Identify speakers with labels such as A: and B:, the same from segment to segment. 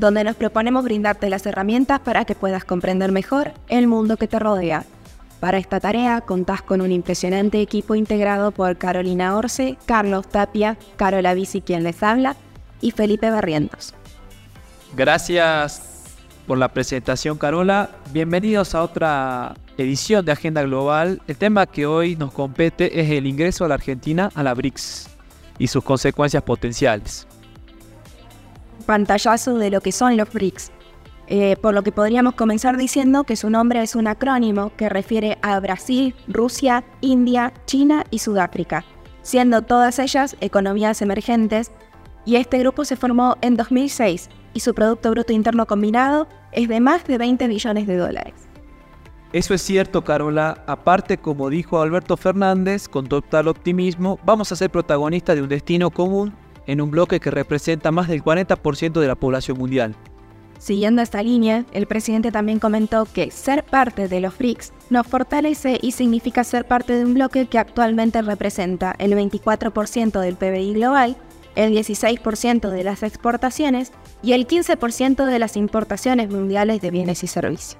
A: donde nos proponemos brindarte las herramientas para que puedas comprender mejor el mundo que te rodea. Para esta tarea contás con un impresionante equipo integrado por Carolina Orce, Carlos Tapia, Carola Bici quien les habla y Felipe Barrientos.
B: Gracias por la presentación Carola. Bienvenidos a otra edición de Agenda Global. El tema que hoy nos compete es el ingreso a la Argentina a la BRICS y sus consecuencias potenciales
A: pantallazo de lo que son los BRICS. Eh, por lo que podríamos comenzar diciendo que su nombre es un acrónimo que refiere a Brasil, Rusia, India, China y Sudáfrica, siendo todas ellas economías emergentes, y este grupo se formó en 2006 y su Producto Bruto Interno Combinado es de más de 20 billones de dólares.
B: Eso es cierto, Carola. Aparte, como dijo Alberto Fernández, con total optimismo, vamos a ser protagonistas de un destino común en un bloque que representa más del 40% de la población mundial.
A: Siguiendo esta línea, el presidente también comentó que ser parte de los BRICS nos fortalece y significa ser parte de un bloque que actualmente representa el 24% del PBI global, el 16% de las exportaciones y el 15% de las importaciones mundiales de bienes y servicios.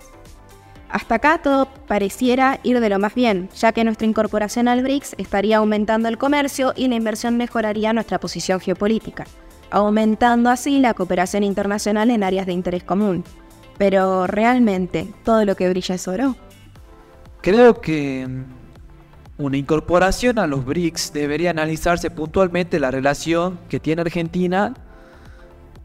A: Hasta acá todo pareciera ir de lo más bien, ya que nuestra incorporación al BRICS estaría aumentando el comercio y la inversión mejoraría nuestra posición geopolítica, aumentando así la cooperación internacional en áreas de interés común. Pero realmente, ¿todo lo que brilla es oro?
B: Creo que mm, una incorporación a los BRICS debería analizarse puntualmente la relación que tiene Argentina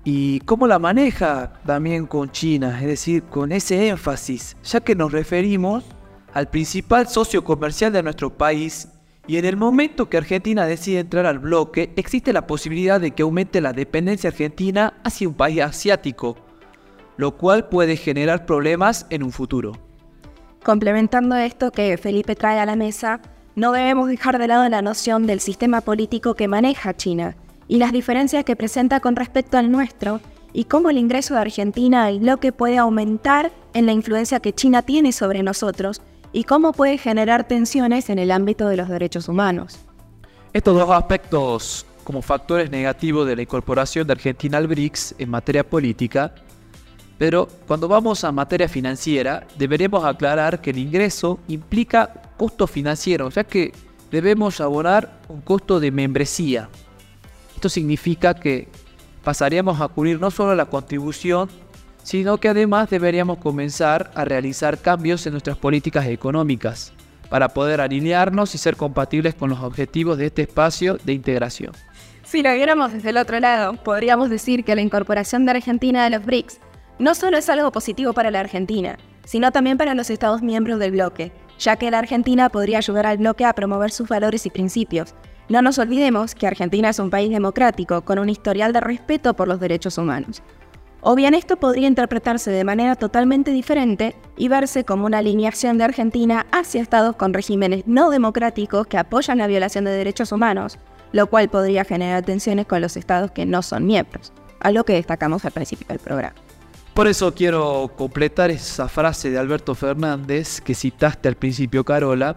B: y cómo la maneja también con China, es decir, con ese énfasis, ya que nos referimos al principal socio comercial de nuestro país y en el momento que Argentina decide entrar al bloque, existe la posibilidad de que aumente la dependencia argentina hacia un país asiático, lo cual puede generar problemas en un futuro.
A: Complementando esto que Felipe trae a la mesa, no debemos dejar de lado la noción del sistema político que maneja China y las diferencias que presenta con respecto al nuestro y cómo el ingreso de Argentina al bloque puede aumentar en la influencia que China tiene sobre nosotros y cómo puede generar tensiones en el ámbito de los derechos humanos.
B: Estos dos aspectos como factores negativos de la incorporación de Argentina al BRICS en materia política, pero cuando vamos a materia financiera deberemos aclarar que el ingreso implica costo financiero, ya que debemos abonar un costo de membresía, significa que pasaríamos a cubrir no solo la contribución, sino que además deberíamos comenzar a realizar cambios en nuestras políticas económicas para poder alinearnos y ser compatibles con los objetivos de este espacio de integración.
A: Si lo viéramos desde el otro lado, podríamos decir que la incorporación de Argentina a los BRICS no solo es algo positivo para la Argentina, sino también para los Estados miembros del bloque, ya que la Argentina podría ayudar al bloque a promover sus valores y principios, no nos olvidemos que Argentina es un país democrático con un historial de respeto por los derechos humanos. O bien esto podría interpretarse de manera totalmente diferente y verse como una alineación de Argentina hacia estados con regímenes no democráticos que apoyan la violación de derechos humanos, lo cual podría generar tensiones con los estados que no son miembros, algo que destacamos al principio del programa.
B: Por eso quiero completar esa frase de Alberto Fernández que citaste al principio, Carola,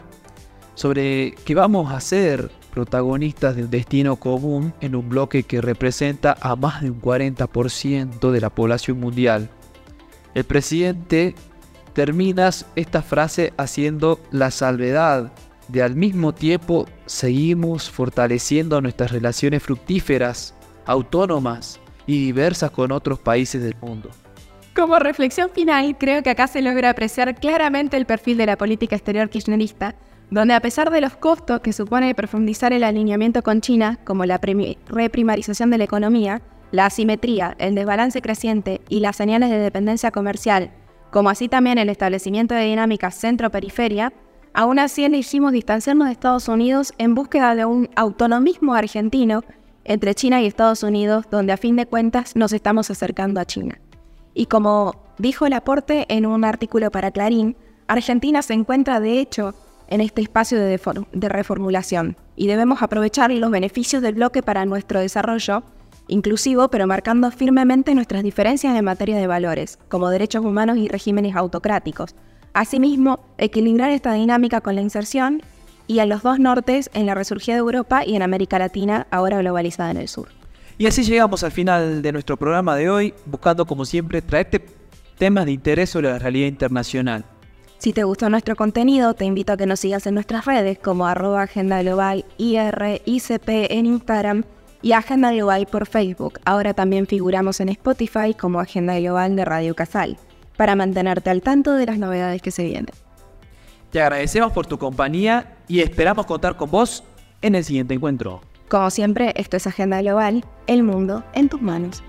B: sobre qué vamos a hacer protagonistas de un destino común en un bloque que representa a más de un 40% de la población mundial. El presidente termina esta frase haciendo la salvedad de al mismo tiempo seguimos fortaleciendo nuestras relaciones fructíferas, autónomas y diversas con otros países del mundo.
A: Como reflexión final, creo que acá se logra apreciar claramente el perfil de la política exterior kirchnerista donde a pesar de los costos que supone profundizar el alineamiento con China, como la reprimarización de la economía, la asimetría, el desbalance creciente y las señales de dependencia comercial, como así también el establecimiento de dinámicas centro-periferia, aún así elegimos distanciarnos de Estados Unidos en búsqueda de un autonomismo argentino entre China y Estados Unidos, donde a fin de cuentas nos estamos acercando a China. Y como dijo Laporte en un artículo para Clarín, Argentina se encuentra de hecho en este espacio de, reformulación y debemos aprovechar los beneficios del bloque para nuestro desarrollo inclusivo, pero marcando firmemente nuestras diferencias en materia de valores, como derechos humanos y regímenes autocráticos. Asimismo, equilibrar esta dinámica con la inserción y a los dos nortes en la resurgida de Europa y en América Latina, ahora globalizada en el sur.
B: Y así llegamos al final de nuestro programa de hoy, buscando como siempre traerte temas de interés sobre la realidad internacional.
A: Si te gustó nuestro contenido, te invito a que nos sigas en nuestras redes como arroba Agenda Global IRICP en Instagram y Agenda Global por Facebook. Ahora también figuramos en Spotify como Agenda Global de Radio Casal, para mantenerte al tanto de las novedades que se vienen.
B: Te agradecemos por tu compañía y esperamos contar con vos en el siguiente encuentro.
A: Como siempre, esto es Agenda Global, el mundo en tus manos.